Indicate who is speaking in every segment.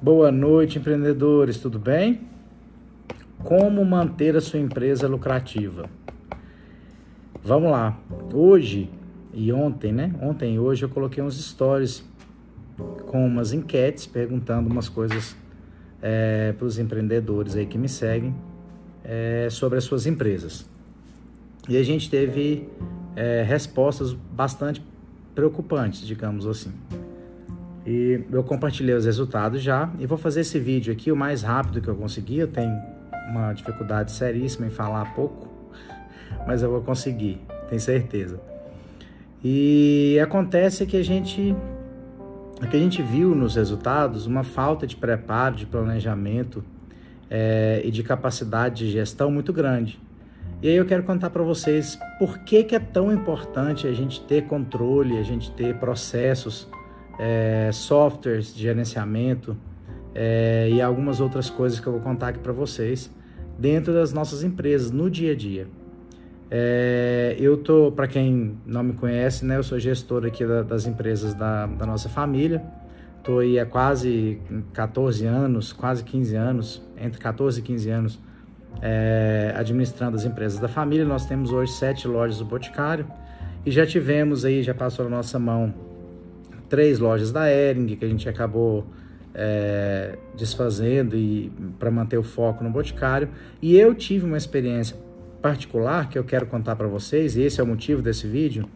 Speaker 1: Boa noite, empreendedores, tudo bem? Como manter a sua empresa lucrativa? Vamos lá. Hoje e ontem, né? Ontem e hoje eu coloquei uns stories com umas enquetes perguntando umas coisas é, para os empreendedores aí que me seguem é, sobre as suas empresas. E a gente teve é, respostas bastante preocupantes, digamos assim. E eu compartilhei os resultados já e vou fazer esse vídeo aqui o mais rápido que eu conseguir. Eu tenho uma dificuldade seríssima em falar pouco, mas eu vou conseguir, tenho certeza. E acontece que a gente que a gente viu nos resultados uma falta de preparo, de planejamento é, e de capacidade de gestão muito grande. E aí eu quero contar para vocês por que, que é tão importante a gente ter controle, a gente ter processos, é, softwares de gerenciamento é, e algumas outras coisas que eu vou contar aqui para vocês dentro das nossas empresas, no dia a dia. É, eu tô, para quem não me conhece, né, eu sou gestor aqui da, das empresas da, da nossa família. Estou aí há quase 14 anos, quase 15 anos, entre 14 e 15 anos, é, administrando as empresas da família. Nós temos hoje sete lojas do Boticário e já tivemos aí, já passou na nossa mão três lojas da Ering que a gente acabou é, desfazendo e para manter o foco no Boticário. E eu tive uma experiência particular que eu quero contar para vocês, e esse é o motivo desse vídeo,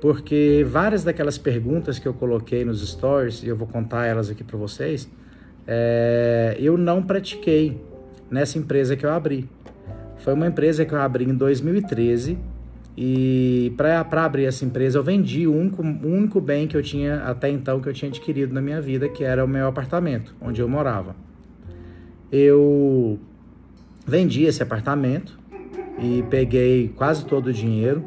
Speaker 1: porque várias daquelas perguntas que eu coloquei nos stories, e eu vou contar elas aqui para vocês, é, eu não pratiquei nessa empresa que eu abri. Foi uma empresa que eu abri em 2013 e para abrir essa empresa eu vendi o único, o único bem que eu tinha até então que eu tinha adquirido na minha vida, que era o meu apartamento, onde eu morava. Eu vendi esse apartamento e peguei quase todo o dinheiro.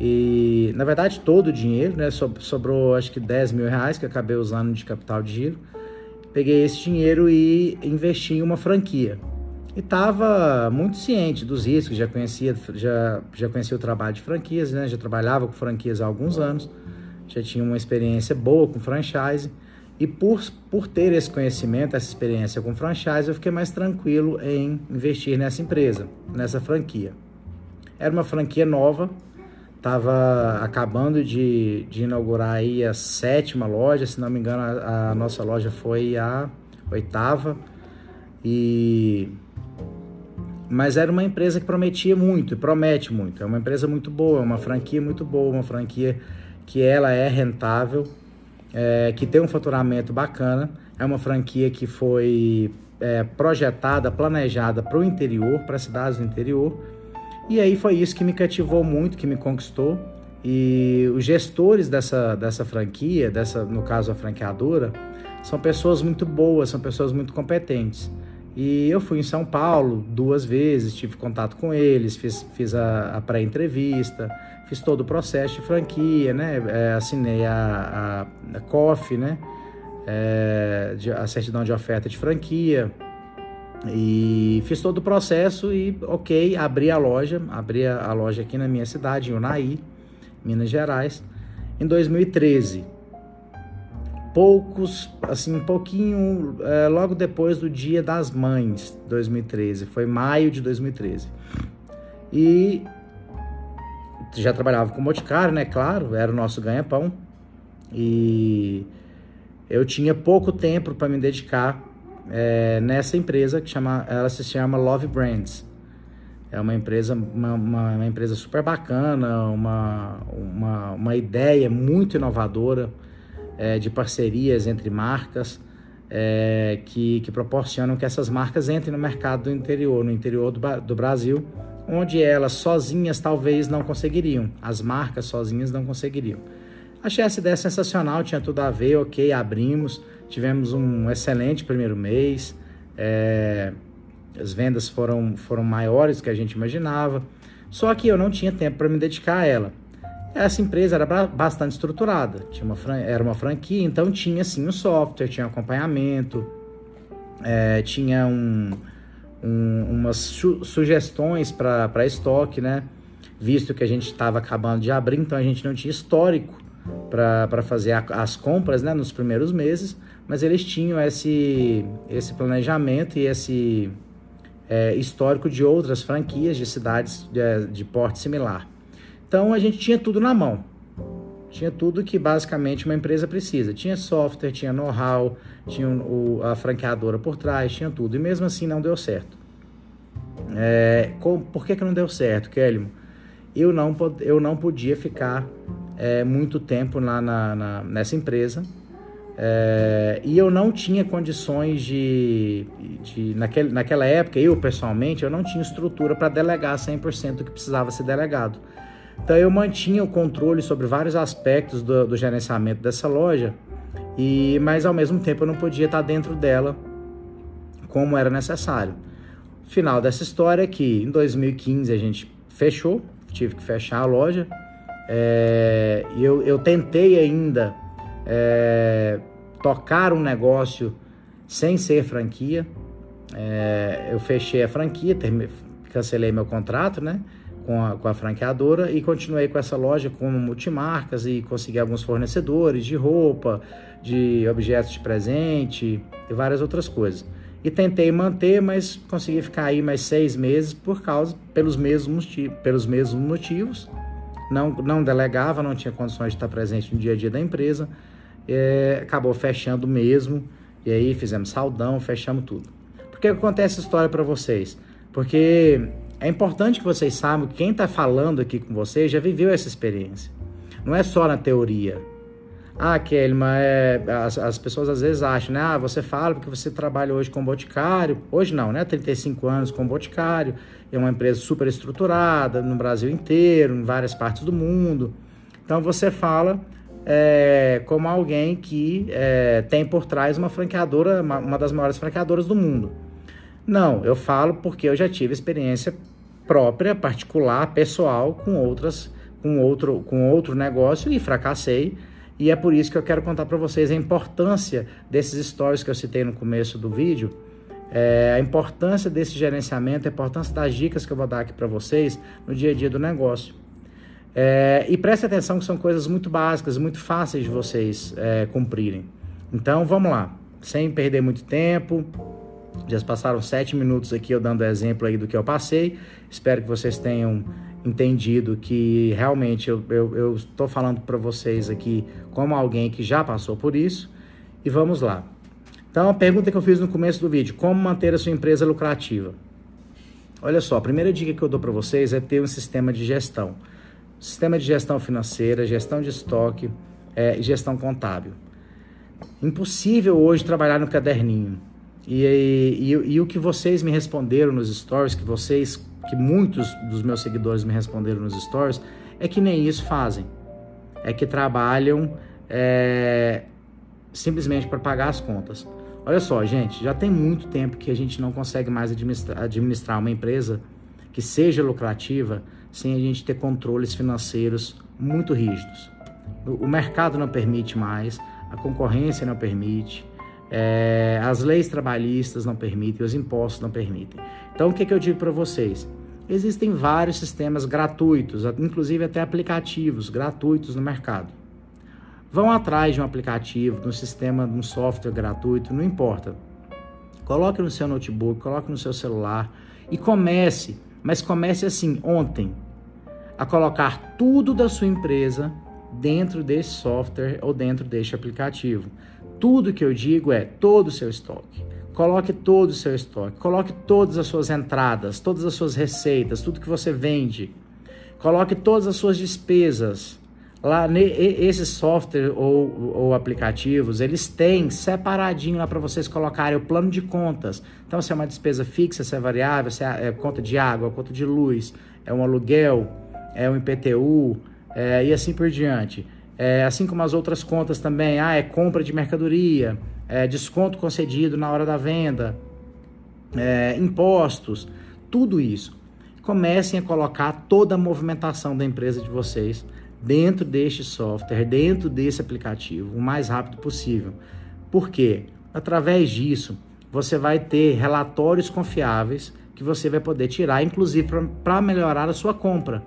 Speaker 1: E na verdade todo o dinheiro, né? Sobrou acho que 10 mil reais que acabei usando de capital de giro. Peguei esse dinheiro e investi em uma franquia. E estava muito ciente dos riscos, já conhecia, já, já conhecia o trabalho de franquias, né? Já trabalhava com franquias há alguns anos, já tinha uma experiência boa com franchise. E por, por ter esse conhecimento, essa experiência com franchise, eu fiquei mais tranquilo em investir nessa empresa, nessa franquia. Era uma franquia nova, estava acabando de, de inaugurar aí a sétima loja, se não me engano, a, a nossa loja foi a oitava. E mas era uma empresa que prometia muito e promete muito. É uma empresa muito boa, uma franquia muito boa, uma franquia que ela é rentável é, que tem um faturamento bacana. É uma franquia que foi é, projetada, planejada para o interior, para cidades do interior. E aí foi isso que me cativou muito, que me conquistou. E os gestores dessa, dessa franquia, dessa, no caso a franqueadora, são pessoas muito boas, são pessoas muito competentes. E eu fui em São Paulo duas vezes, tive contato com eles, fiz, fiz a, a pré-entrevista, fiz todo o processo de franquia, né? É, assinei a, a, a COF, né? É, a certidão de oferta de franquia. E fiz todo o processo e, ok, abri a loja, abri a loja aqui na minha cidade, em Unai, Minas Gerais, em 2013 poucos, assim, pouquinho é, logo depois do Dia das Mães, 2013. Foi maio de 2013. E já trabalhava com Boticário, né? Claro, era o nosso ganha-pão. E eu tinha pouco tempo para me dedicar é, nessa empresa que chama, ela se chama Love Brands. É uma empresa, uma, uma, uma empresa super bacana, uma, uma, uma ideia muito inovadora é, de parcerias entre marcas é, que, que proporcionam que essas marcas entrem no mercado do interior, no interior do, do Brasil, onde elas sozinhas talvez não conseguiriam, as marcas sozinhas não conseguiriam. Achei essa ideia sensacional, tinha tudo a ver, ok, abrimos, tivemos um excelente primeiro mês, é, as vendas foram, foram maiores do que a gente imaginava, só que eu não tinha tempo para me dedicar a ela. Essa empresa era bastante estruturada, tinha uma, era uma franquia, então tinha sim o software, tinha acompanhamento, é, tinha um, um, umas su sugestões para estoque, né? Visto que a gente estava acabando de abrir, então a gente não tinha histórico para fazer a, as compras né, nos primeiros meses, mas eles tinham esse, esse planejamento e esse é, histórico de outras franquias de cidades de, de porte similar. Então a gente tinha tudo na mão. Tinha tudo que basicamente uma empresa precisa. Tinha software, tinha know-how, tinha o, a franqueadora por trás, tinha tudo. E mesmo assim não deu certo. É, com, por que, que não deu certo, Kelly? Eu não, eu não podia ficar é, muito tempo lá na, na, nessa empresa. É, e eu não tinha condições de, de naquele, naquela época, eu pessoalmente, eu não tinha estrutura para delegar 100% do que precisava ser delegado. Então eu mantinha o controle sobre vários aspectos do, do gerenciamento dessa loja, e mas ao mesmo tempo eu não podia estar dentro dela como era necessário. Final dessa história é que em 2015 a gente fechou, tive que fechar a loja. É, eu, eu tentei ainda é, tocar um negócio sem ser franquia. É, eu fechei a franquia, cancelei meu contrato, né? Com a, com a franqueadora e continuei com essa loja como multimarcas e consegui alguns fornecedores de roupa, de objetos de presente e várias outras coisas. E tentei manter, mas consegui ficar aí mais seis meses por causa, pelos mesmos, pelos mesmos motivos. Não, não delegava, não tinha condições de estar presente no dia a dia da empresa é, acabou fechando mesmo. E aí fizemos saldão, fechamos tudo. Por que acontece essa história para vocês? Porque é importante que vocês saibam que quem está falando aqui com vocês já viveu essa experiência. Não é só na teoria. Ah, Kelly, mas é, as, as, pessoas às vezes acham, né? Ah, você fala porque você trabalha hoje com Boticário. Hoje não, né? 35 anos com Boticário. É uma empresa super estruturada no Brasil inteiro, em várias partes do mundo. Então você fala é, como alguém que é, tem por trás uma franqueadora, uma, uma das maiores franqueadoras do mundo. Não, eu falo porque eu já tive experiência própria, particular, pessoal, com outras, com outro, com outro negócio e fracassei. E é por isso que eu quero contar para vocês a importância desses stories que eu citei no começo do vídeo, é, a importância desse gerenciamento, a importância das dicas que eu vou dar aqui para vocês no dia a dia do negócio. É, e preste atenção que são coisas muito básicas, muito fáceis de vocês é, cumprirem. Então vamos lá, sem perder muito tempo. Já passaram sete minutos aqui eu dando exemplo aí do que eu passei. Espero que vocês tenham entendido que realmente eu estou falando para vocês aqui como alguém que já passou por isso. E vamos lá. Então a pergunta que eu fiz no começo do vídeo: como manter a sua empresa lucrativa? Olha só, a primeira dica que eu dou para vocês é ter um sistema de gestão sistema de gestão financeira, gestão de estoque é, gestão contábil. Impossível hoje trabalhar no caderninho. E, e, e, o que vocês me responderam nos stories, que vocês, que muitos dos meus seguidores me responderam nos stories, é que nem isso fazem. É que trabalham é, simplesmente para pagar as contas. Olha só, gente, já tem muito tempo que a gente não consegue mais administrar uma empresa que seja lucrativa sem a gente ter controles financeiros muito rígidos. O mercado não permite mais, a concorrência não permite, é, as leis trabalhistas não permitem, os impostos não permitem. Então, o que, que eu digo para vocês? Existem vários sistemas gratuitos, inclusive até aplicativos gratuitos no mercado. Vão atrás de um aplicativo, de um sistema, de um software gratuito, não importa. Coloque no seu notebook, coloque no seu celular e comece mas comece assim, ontem, a colocar tudo da sua empresa dentro desse software ou dentro deste aplicativo. Tudo que eu digo é todo o seu estoque. Coloque todo o seu estoque, coloque todas as suas entradas, todas as suas receitas, tudo que você vende. Coloque todas as suas despesas. Lá, esse software ou, ou aplicativos, eles têm separadinho lá para vocês colocarem o plano de contas. Então, se é uma despesa fixa, se é variável, se é, é conta de água, conta de luz, é um aluguel, é um IPTU é, e assim por diante. É, assim como as outras contas também, ah, é compra de mercadoria, é desconto concedido na hora da venda, é, impostos, tudo isso. Comecem a colocar toda a movimentação da empresa de vocês dentro deste software, dentro desse aplicativo, o mais rápido possível. Por quê? Através disso, você vai ter relatórios confiáveis que você vai poder tirar, inclusive para melhorar a sua compra.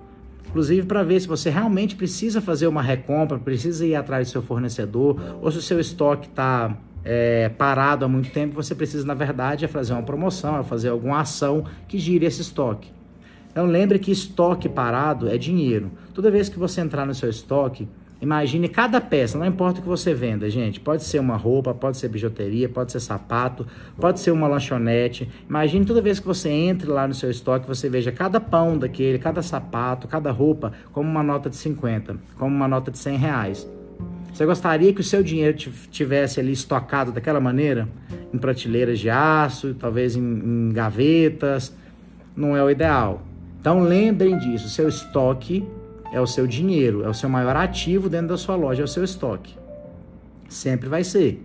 Speaker 1: Inclusive para ver se você realmente precisa fazer uma recompra, precisa ir atrás do seu fornecedor, ou se o seu estoque está é, parado há muito tempo, você precisa, na verdade, é fazer uma promoção, é fazer alguma ação que gire esse estoque. Então lembre que estoque parado é dinheiro. Toda vez que você entrar no seu estoque, imagine cada peça, não importa o que você venda, gente. Pode ser uma roupa, pode ser bijuteria, pode ser sapato, pode ser uma lanchonete. Imagine toda vez que você entre lá no seu estoque, você veja cada pão daquele, cada sapato, cada roupa como uma nota de 50, como uma nota de 100 reais. Você gostaria que o seu dinheiro tivesse ali estocado daquela maneira? Em prateleiras de aço, talvez em, em gavetas? Não é o ideal. Então lembrem disso, seu estoque é o seu dinheiro, é o seu maior ativo dentro da sua loja, é o seu estoque. Sempre vai ser.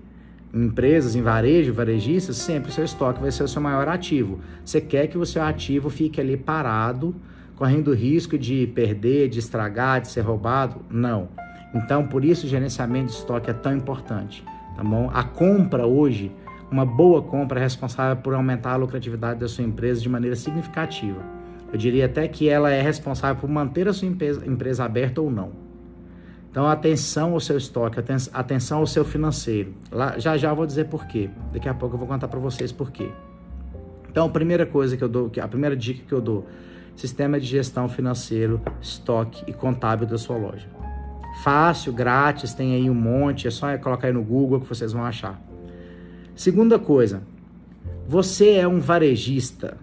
Speaker 1: Em empresas, em varejo, varejistas, sempre o seu estoque vai ser o seu maior ativo. Você quer que o seu ativo fique ali parado, correndo risco de perder, de estragar, de ser roubado? Não. Então, por isso o gerenciamento de estoque é tão importante, tá bom? A compra hoje, uma boa compra é responsável por aumentar a lucratividade da sua empresa de maneira significativa. Eu diria até que ela é responsável por manter a sua empresa, empresa aberta ou não. Então, atenção ao seu estoque, atenção ao seu financeiro. Lá, já já eu vou dizer por quê. Daqui a pouco eu vou contar para vocês por quê. Então, a primeira coisa que eu dou, a primeira dica que eu dou, sistema de gestão financeiro, estoque e contábil da sua loja. Fácil, grátis, tem aí um monte, é só colocar aí no Google que vocês vão achar. Segunda coisa, você é um varejista,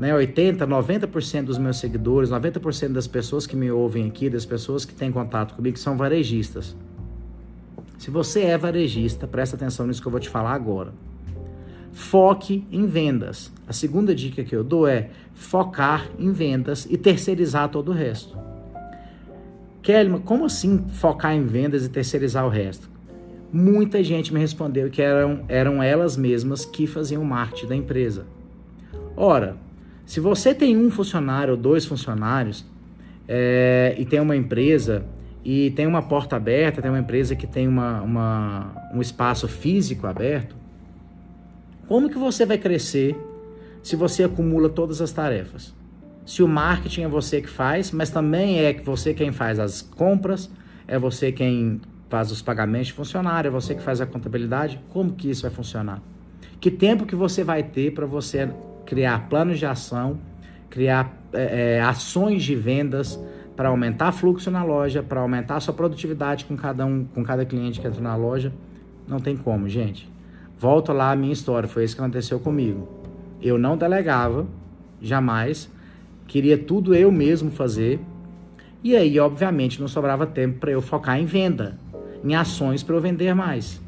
Speaker 1: né, 80, 90% dos meus seguidores, 90% das pessoas que me ouvem aqui, das pessoas que têm contato comigo, são varejistas. Se você é varejista, presta atenção nisso que eu vou te falar agora. Foque em vendas. A segunda dica que eu dou é focar em vendas e terceirizar todo o resto. Kelly, como assim focar em vendas e terceirizar o resto? Muita gente me respondeu que eram, eram elas mesmas que faziam marketing da empresa. Ora, se você tem um funcionário ou dois funcionários é, e tem uma empresa e tem uma porta aberta, tem uma empresa que tem uma, uma, um espaço físico aberto, como que você vai crescer se você acumula todas as tarefas? Se o marketing é você que faz, mas também é você quem faz as compras, é você quem faz os pagamentos de funcionário, é você que faz a contabilidade, como que isso vai funcionar? Que tempo que você vai ter para você criar planos de ação, criar é, é, ações de vendas para aumentar fluxo na loja, para aumentar a sua produtividade com cada um, com cada cliente que entra na loja. Não tem como, gente. Volto lá à minha história, foi isso que aconteceu comigo. Eu não delegava, jamais, queria tudo eu mesmo fazer. E aí, obviamente, não sobrava tempo para eu focar em venda, em ações para eu vender mais.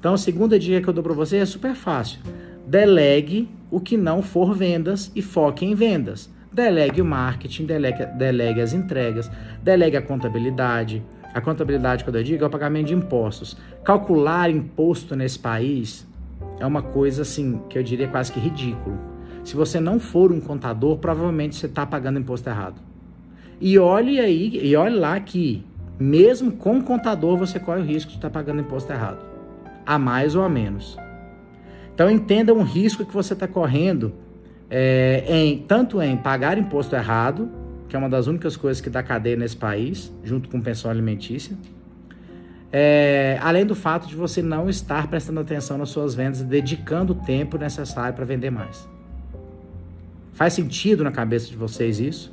Speaker 1: Então, a segunda dica que eu dou para você é super fácil. Delegue o que não for vendas e foque em vendas. Delegue o marketing, delegue, delegue as entregas, delegue a contabilidade. A contabilidade, quando eu digo, é o pagamento de impostos. Calcular imposto nesse país é uma coisa assim que eu diria quase que ridículo. Se você não for um contador, provavelmente você está pagando imposto errado. E olhe aí, e olhe lá que mesmo com contador você corre o risco de estar tá pagando imposto errado, a mais ou a menos. Então entenda um risco que você está correndo é, em tanto em pagar imposto errado, que é uma das únicas coisas que dá cadeia nesse país, junto com pensão alimentícia, é, além do fato de você não estar prestando atenção nas suas vendas e dedicando o tempo necessário para vender mais. Faz sentido na cabeça de vocês isso?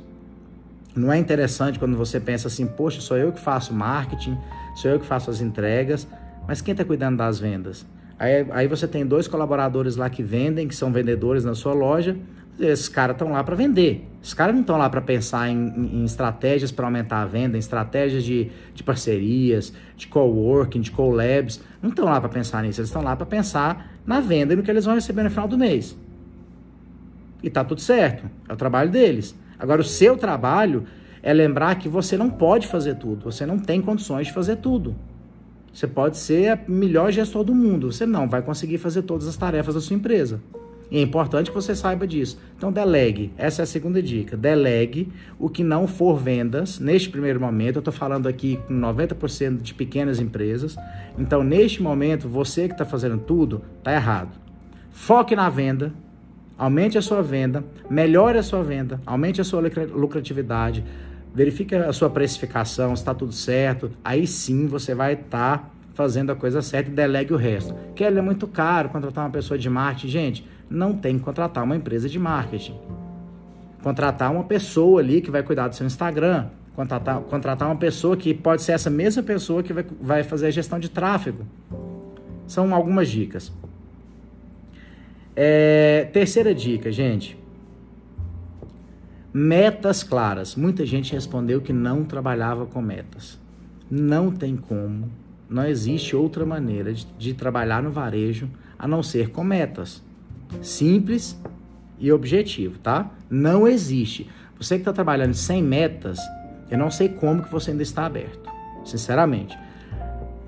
Speaker 1: Não é interessante quando você pensa assim, poxa, sou eu que faço marketing, sou eu que faço as entregas, mas quem está cuidando das vendas? Aí, aí você tem dois colaboradores lá que vendem, que são vendedores na sua loja. Esses caras estão lá para vender. Esses caras não estão lá para pensar em, em, estratégias para aumentar a venda, em estratégias de, de parcerias, de coworking, de collabs. Não estão lá para pensar nisso. Eles estão lá para pensar na venda e no que eles vão receber no final do mês. E tá tudo certo. É o trabalho deles. Agora, o seu trabalho é lembrar que você não pode fazer tudo. Você não tem condições de fazer tudo. Você pode ser o melhor gestor do mundo, você não vai conseguir fazer todas as tarefas da sua empresa. E é importante que você saiba disso. Então, delegue. Essa é a segunda dica. Delegue o que não for vendas. Neste primeiro momento, eu estou falando aqui com 90% de pequenas empresas. Então, neste momento, você que está fazendo tudo, está errado. Foque na venda. Aumente a sua venda. Melhore a sua venda. Aumente a sua lucratividade verifica a sua precificação, está tudo certo. Aí sim você vai estar tá fazendo a coisa certa e delegue o resto. Que é muito caro contratar uma pessoa de marketing. Gente, não tem que contratar uma empresa de marketing. Contratar uma pessoa ali que vai cuidar do seu Instagram. Contratar, contratar uma pessoa que pode ser essa mesma pessoa que vai, vai fazer a gestão de tráfego. São algumas dicas. É, terceira dica, gente. Metas claras. Muita gente respondeu que não trabalhava com metas. Não tem como. Não existe outra maneira de, de trabalhar no varejo a não ser com metas. Simples e objetivo, tá? Não existe. Você que está trabalhando sem metas, eu não sei como que você ainda está aberto. Sinceramente.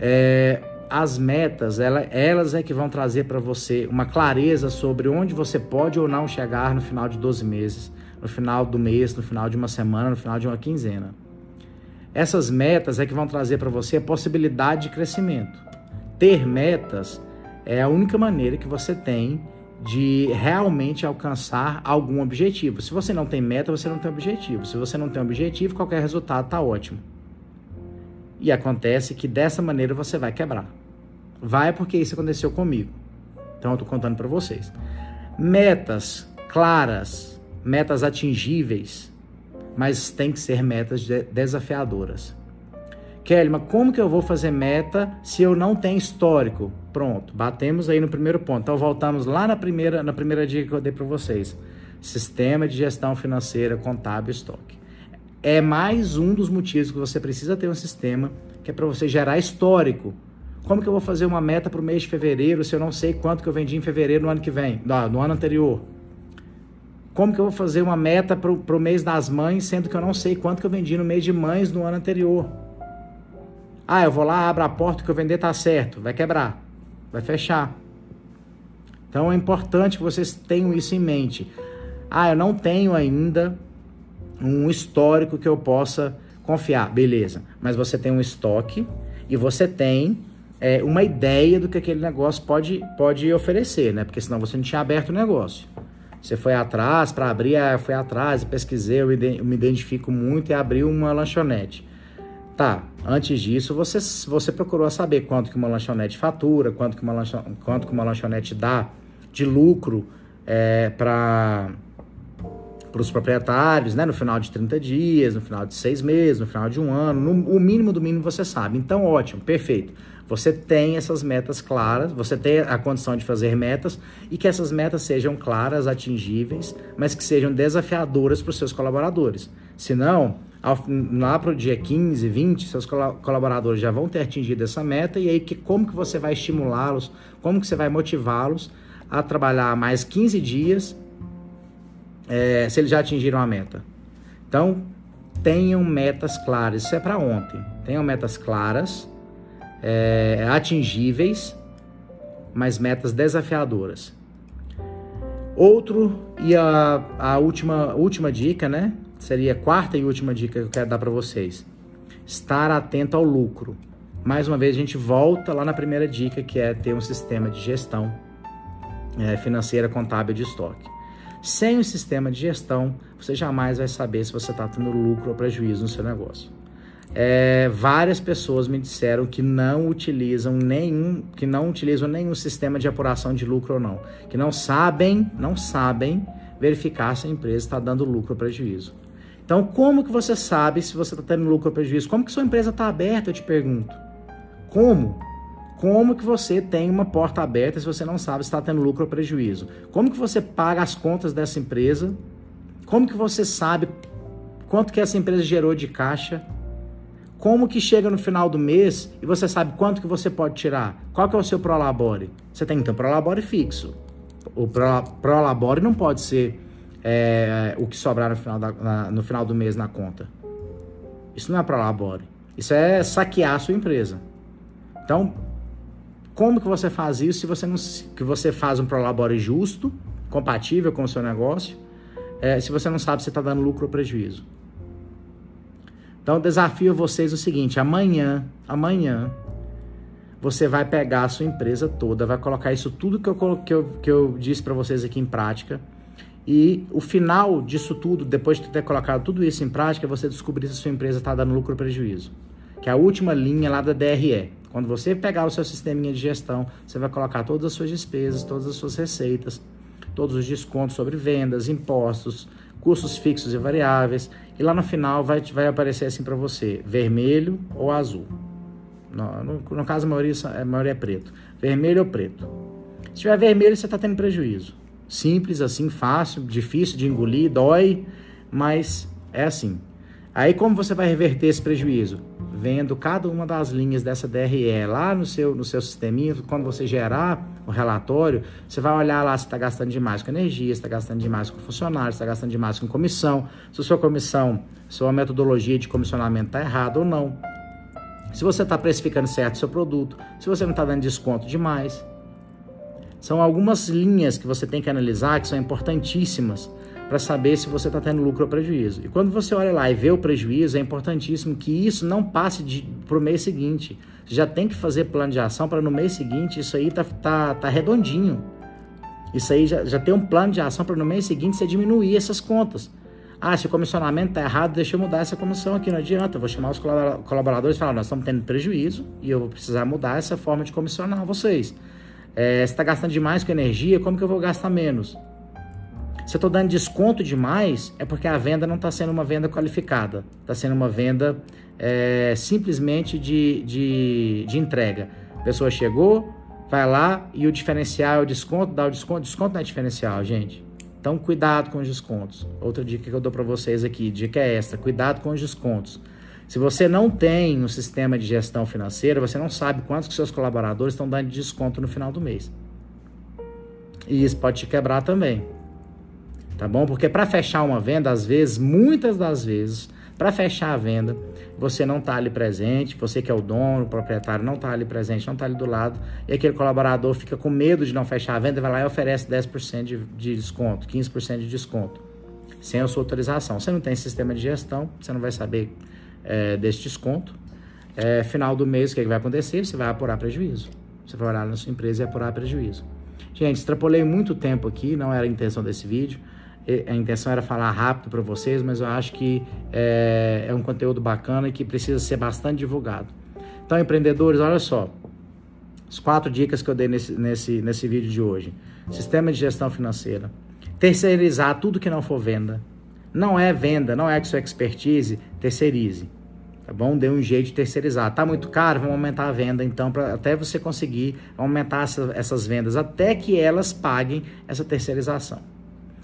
Speaker 1: É, as metas, ela, elas é que vão trazer para você uma clareza sobre onde você pode ou não chegar no final de 12 meses, no final do mês, no final de uma semana, no final de uma quinzena. Essas metas é que vão trazer para você a possibilidade de crescimento. Ter metas é a única maneira que você tem de realmente alcançar algum objetivo. Se você não tem meta, você não tem objetivo. Se você não tem objetivo, qualquer resultado está ótimo. E acontece que dessa maneira você vai quebrar. Vai porque isso aconteceu comigo. Então eu estou contando para vocês. Metas claras, metas atingíveis, mas tem que ser metas desafiadoras. Kelly, mas como que eu vou fazer meta se eu não tenho histórico? Pronto, batemos aí no primeiro ponto. Então voltamos lá na primeira, na primeira dica que eu dei para vocês. Sistema de gestão financeira, contábil, estoque é mais um dos motivos que você precisa ter um sistema que é para você gerar histórico. Como que eu vou fazer uma meta para o mês de fevereiro se eu não sei quanto que eu vendi em fevereiro no ano que vem, no, no ano anterior? Como que eu vou fazer uma meta para o mês das mães, sendo que eu não sei quanto que eu vendi no mês de mães no ano anterior? Ah, eu vou lá, abro a porta, que eu vender tá certo. Vai quebrar, vai fechar. Então é importante que vocês tenham isso em mente. Ah, eu não tenho ainda um histórico que eu possa confiar. Beleza, mas você tem um estoque e você tem é, uma ideia do que aquele negócio pode, pode oferecer, né? Porque senão você não tinha aberto o negócio. Você foi atrás para abrir, ah, foi atrás, pesquisei, eu me identifico muito e abri uma lanchonete. Tá, antes disso você, você procurou saber quanto que uma lanchonete fatura, quanto que uma, lanchonete, quanto que uma lanchonete dá de lucro é, para os proprietários, né? No final de 30 dias, no final de seis meses, no final de um ano, no, o mínimo do mínimo você sabe. Então, ótimo, perfeito. Você tem essas metas claras, você tem a condição de fazer metas e que essas metas sejam claras, atingíveis, mas que sejam desafiadoras para os seus colaboradores. Senão, ao, lá para o dia 15, 20, seus colaboradores já vão ter atingido essa meta e aí que, como que você vai estimulá-los, como que você vai motivá-los a trabalhar mais 15 dias é, se eles já atingiram a meta. Então, tenham metas claras. Isso é para ontem. Tenham metas claras, é, atingíveis, mas metas desafiadoras. Outro e a, a última, última dica, né? Seria a quarta e última dica que eu quero dar para vocês. Estar atento ao lucro. Mais uma vez, a gente volta lá na primeira dica, que é ter um sistema de gestão é, financeira contábil de estoque. Sem o sistema de gestão, você jamais vai saber se você está tendo lucro ou prejuízo no seu negócio. É, várias pessoas me disseram que não utilizam nenhum, que não utilizam nenhum sistema de apuração de lucro ou não, que não sabem, não sabem verificar se a empresa está dando lucro ou prejuízo. Então, como que você sabe se você está tendo lucro ou prejuízo? Como que sua empresa está aberta? Eu te pergunto. Como? Como que você tem uma porta aberta se você não sabe se está tendo lucro ou prejuízo? Como que você paga as contas dessa empresa? Como que você sabe quanto que essa empresa gerou de caixa? Como que chega no final do mês e você sabe quanto que você pode tirar? Qual que é o seu prolabore? Você tem então prolabore fixo. O prolabore não pode ser é, o que sobrar no final, da, na, no final do mês na conta. Isso não é prolabore. Isso é saquear a sua empresa. Então, como que você faz isso se você não que você faz um prolabore justo, compatível com o seu negócio, é, se você não sabe se está dando lucro ou prejuízo? Então, desafio vocês o seguinte: amanhã, amanhã, você vai pegar a sua empresa toda, vai colocar isso tudo que eu, que eu, que eu disse para vocês aqui em prática E o final disso tudo, depois de ter colocado tudo isso em prática, é você descobrir se a sua empresa está dando lucro ou prejuízo. Que é a última linha lá da DRE. Quando você pegar o seu sisteminha de gestão, você vai colocar todas as suas despesas, todas as suas receitas, todos os descontos sobre vendas, impostos, custos fixos e variáveis. E lá no final vai, vai aparecer assim para você, vermelho ou azul. No, no, no, caso, a maioria, a maioria é preto. Vermelho ou preto. Se tiver vermelho, você está tendo prejuízo. Simples assim, fácil, difícil de engolir, dói, mas é assim. Aí como você vai reverter esse prejuízo? Vendo cada uma das linhas dessa DRE lá no seu, no seu sisteminha, quando você gerar o relatório, você vai olhar lá se está gastando demais com energia, se está gastando demais com funcionário, se está gastando demais com comissão, se sua comissão, sua metodologia de comissionamento está errada ou não. Se você está precificando certo o seu produto, se você não está dando desconto demais. São algumas linhas que você tem que analisar que são importantíssimas para saber se você está tendo lucro ou prejuízo. E quando você olha lá e vê o prejuízo, é importantíssimo que isso não passe para o mês seguinte. Você já tem que fazer plano de ação para no mês seguinte isso aí tá, tá, tá redondinho. Isso aí já, já tem um plano de ação para no mês seguinte você diminuir essas contas. Ah, se o comissionamento está errado, deixa eu mudar essa comissão aqui, não adianta. Eu vou chamar os colaboradores e falar: nós estamos tendo prejuízo e eu vou precisar mudar essa forma de comissionar vocês. É, se está gastando demais com energia, como que eu vou gastar menos? Se eu estou dando desconto demais, é porque a venda não está sendo uma venda qualificada, está sendo uma venda é, simplesmente de, de, de entrega. A pessoa chegou, vai lá e o diferencial é o desconto, dá o desconto. Desconto não é diferencial, gente. Então, cuidado com os descontos. Outra dica que eu dou para vocês aqui, dica é esta: cuidado com os descontos. Se você não tem um sistema de gestão financeira, você não sabe quantos que seus colaboradores estão dando de desconto no final do mês. E isso pode te quebrar também. Tá bom? Porque para fechar uma venda, às vezes, muitas das vezes, para fechar a venda, você não está ali presente, você que é o dono, o proprietário não está ali presente, não está ali do lado, e aquele colaborador fica com medo de não fechar a venda, vai lá e oferece 10% de, de desconto, 15% de desconto, sem a sua autorização. Você não tem sistema de gestão, você não vai saber é, desse desconto. É, final do mês, o que, é que vai acontecer? Você vai apurar prejuízo. Você vai olhar na sua empresa e apurar prejuízo. Gente, extrapolei muito tempo aqui, não era a intenção desse vídeo a intenção era falar rápido para vocês, mas eu acho que é, é, um conteúdo bacana e que precisa ser bastante divulgado. Então, empreendedores, olha só. As quatro dicas que eu dei nesse, nesse, nesse vídeo de hoje. Sistema de gestão financeira. Terceirizar tudo que não for venda. Não é venda, não é que sua expertise, terceirize. Tá bom? Dê um jeito de terceirizar. Tá muito caro, vamos aumentar a venda então, para até você conseguir aumentar essa, essas vendas, até que elas paguem essa terceirização.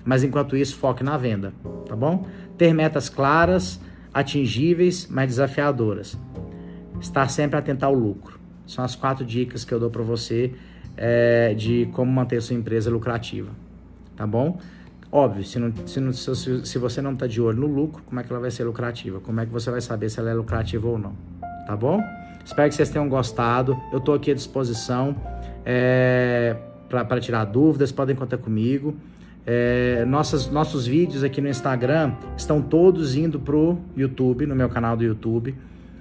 Speaker 1: Mas enquanto isso, foque na venda, tá bom? Ter metas claras, atingíveis, mas desafiadoras. Estar sempre atento ao lucro. São as quatro dicas que eu dou para você é, de como manter sua empresa lucrativa, tá bom? Óbvio, se, não, se, não, se, se você não está de olho no lucro, como é que ela vai ser lucrativa? Como é que você vai saber se ela é lucrativa ou não? Tá bom? Espero que vocês tenham gostado. Eu estou aqui à disposição é, para tirar dúvidas, podem contar comigo. É, nossas, nossos vídeos aqui no Instagram estão todos indo pro YouTube, no meu canal do YouTube.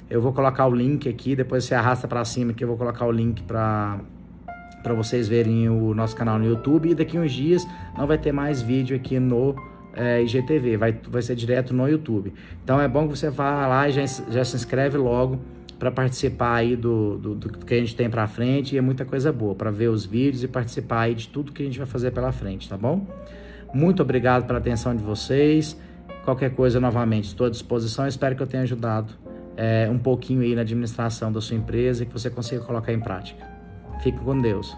Speaker 1: Eu vou colocar o link aqui, depois você arrasta para cima que eu vou colocar o link para para vocês verem o nosso canal no YouTube. E daqui uns dias não vai ter mais vídeo aqui no é, IGTV, vai, vai ser direto no YouTube. Então é bom que você vá lá e já, já se inscreve logo para participar aí do, do, do, que a gente tem para frente e é muita coisa boa para ver os vídeos e participar aí de tudo que a gente vai fazer pela frente, tá bom? Muito obrigado pela atenção de vocês. Qualquer coisa, novamente, estou à disposição. Espero que eu tenha ajudado é, um pouquinho aí na administração da sua empresa e que você consiga colocar em prática. Fique com Deus.